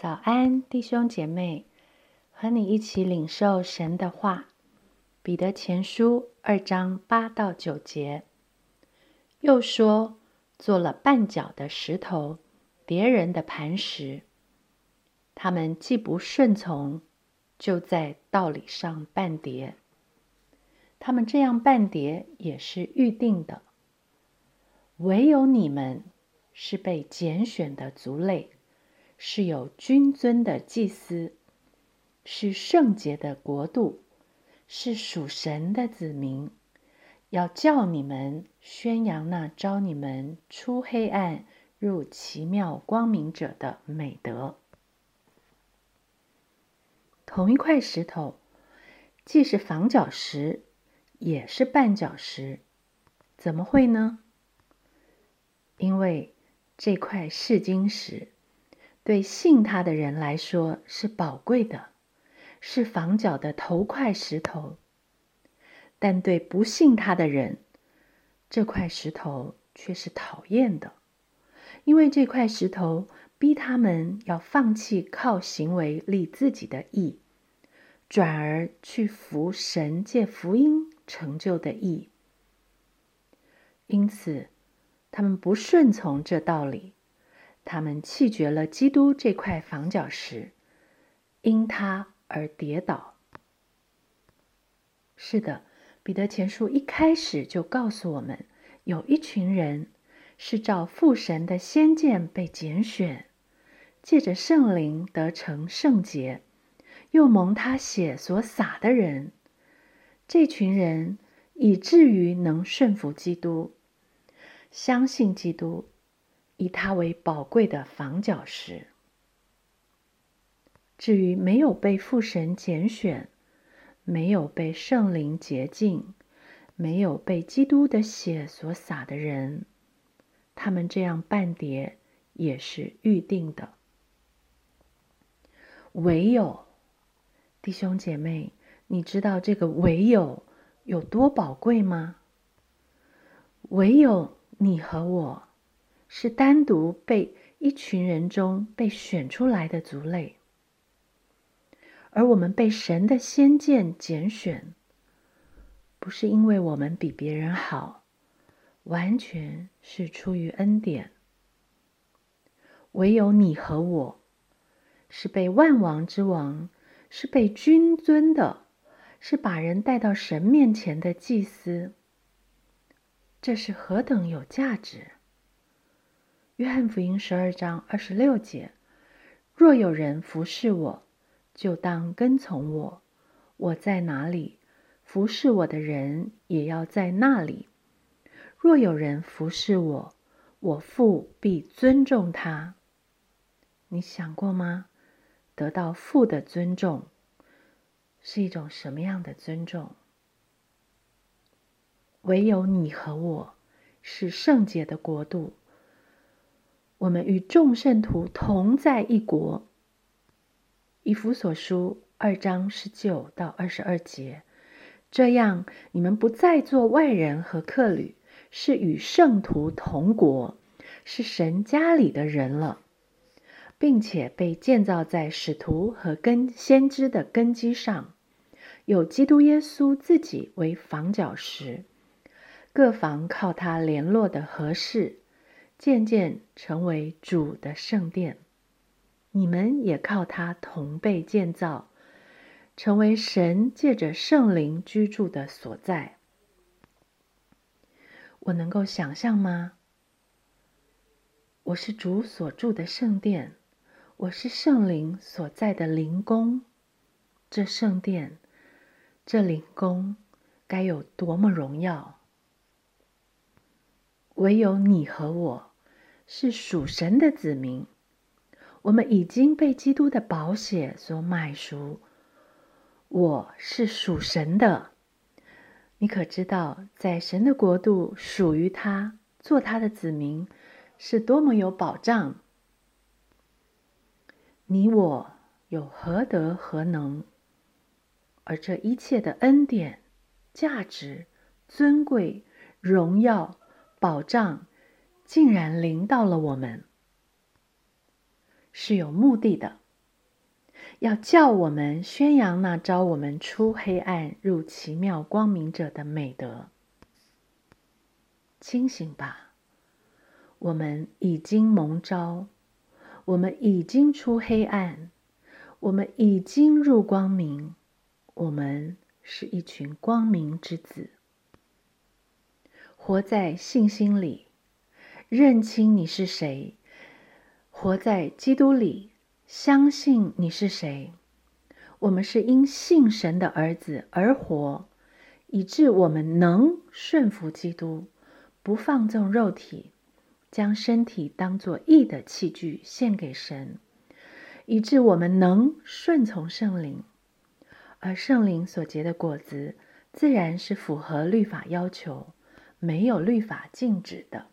早安，弟兄姐妹，和你一起领受神的话。彼得前书二章八到九节，又说：做了绊脚的石头，别人的磐石。他们既不顺从，就在道理上绊跌。他们这样绊跌，也是预定的。唯有你们是被拣选的族类。是有君尊的祭司，是圣洁的国度，是属神的子民，要叫你们宣扬那招你们出黑暗入奇妙光明者的美德。同一块石头，既是房角石，也是绊脚石，怎么会呢？因为这块试金石。对信他的人来说是宝贵的，是房角的头块石头；但对不信他的人，这块石头却是讨厌的，因为这块石头逼他们要放弃靠行为立自己的义，转而去服神借福音成就的义。因此，他们不顺从这道理。他们弃绝了基督这块房角石，因他而跌倒。是的，彼得前书一开始就告诉我们，有一群人是照父神的先见被拣选，借着圣灵得成圣洁，又蒙他血所洒的人。这群人以至于能顺服基督，相信基督。以它为宝贵的房角石。至于没有被父神拣选、没有被圣灵洁净、没有被基督的血所洒的人，他们这样半叠也是预定的。唯有弟兄姐妹，你知道这个唯有有多宝贵吗？唯有你和我。是单独被一群人中被选出来的族类，而我们被神的先见拣选，不是因为我们比别人好，完全是出于恩典。唯有你和我，是被万王之王，是被君尊的，是把人带到神面前的祭司，这是何等有价值！约翰福音十二章二十六节：若有人服侍我，就当跟从我；我在哪里，服侍我的人也要在那里。若有人服侍我，我父必尊重他。你想过吗？得到父的尊重是一种什么样的尊重？唯有你和我是圣洁的国度。我们与众圣徒同在一国。以弗所书二章十九到二十二节，这样你们不再做外人和客旅，是与圣徒同国，是神家里的人了，并且被建造在使徒和根先知的根基上，有基督耶稣自己为房角石，各房靠他联络的合适。渐渐成为主的圣殿，你们也靠它同被建造，成为神借着圣灵居住的所在。我能够想象吗？我是主所住的圣殿，我是圣灵所在的灵宫。这圣殿，这灵宫，该有多么荣耀！唯有你和我。是属神的子民，我们已经被基督的宝血所买赎。我是属神的，你可知道，在神的国度属于他，做他的子民，是多么有保障？你我有何德何能？而这一切的恩典、价值、尊贵、荣耀、保障。竟然临到了我们，是有目的的。要叫我们宣扬那招我们出黑暗入奇妙光明者的美德。清醒吧，我们已经蒙召，我们已经出黑暗，我们已经入光明，我们是一群光明之子。活在信心里，认清你是谁；活在基督里。相信你是谁？我们是因信神的儿子而活，以致我们能顺服基督，不放纵肉体，将身体当作义的器具献给神，以致我们能顺从圣灵，而圣灵所结的果子，自然是符合律法要求，没有律法禁止的。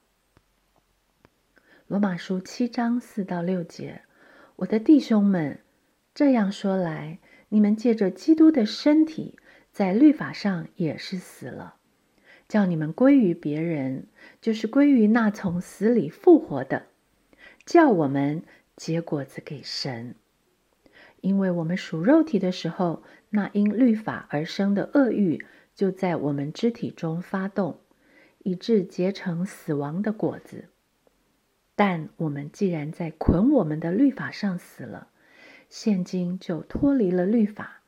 罗马书七章四到六节。我的弟兄们，这样说来，你们借着基督的身体，在律法上也是死了，叫你们归于别人，就是归于那从死里复活的，叫我们结果子给神。因为我们属肉体的时候，那因律法而生的恶欲就在我们肢体中发动，以致结成死亡的果子。但我们既然在捆我们的律法上死了，现今就脱离了律法，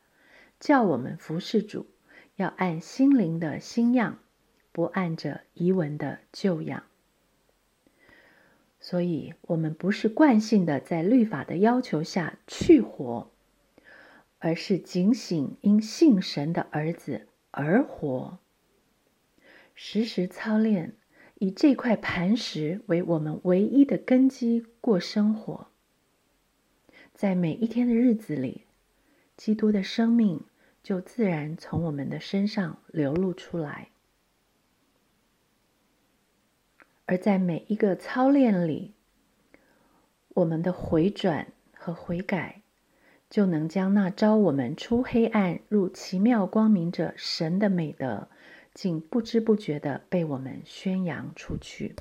叫我们服侍主，要按心灵的新样，不按着遗文的旧样。所以，我们不是惯性的在律法的要求下去活，而是警醒因信神的儿子而活，时时操练。以这块磐石为我们唯一的根基过生活，在每一天的日子里，基督的生命就自然从我们的身上流露出来；而在每一个操练里，我们的回转和悔改，就能将那招我们出黑暗入奇妙光明者神的美德。竟不知不觉的被我们宣扬出去。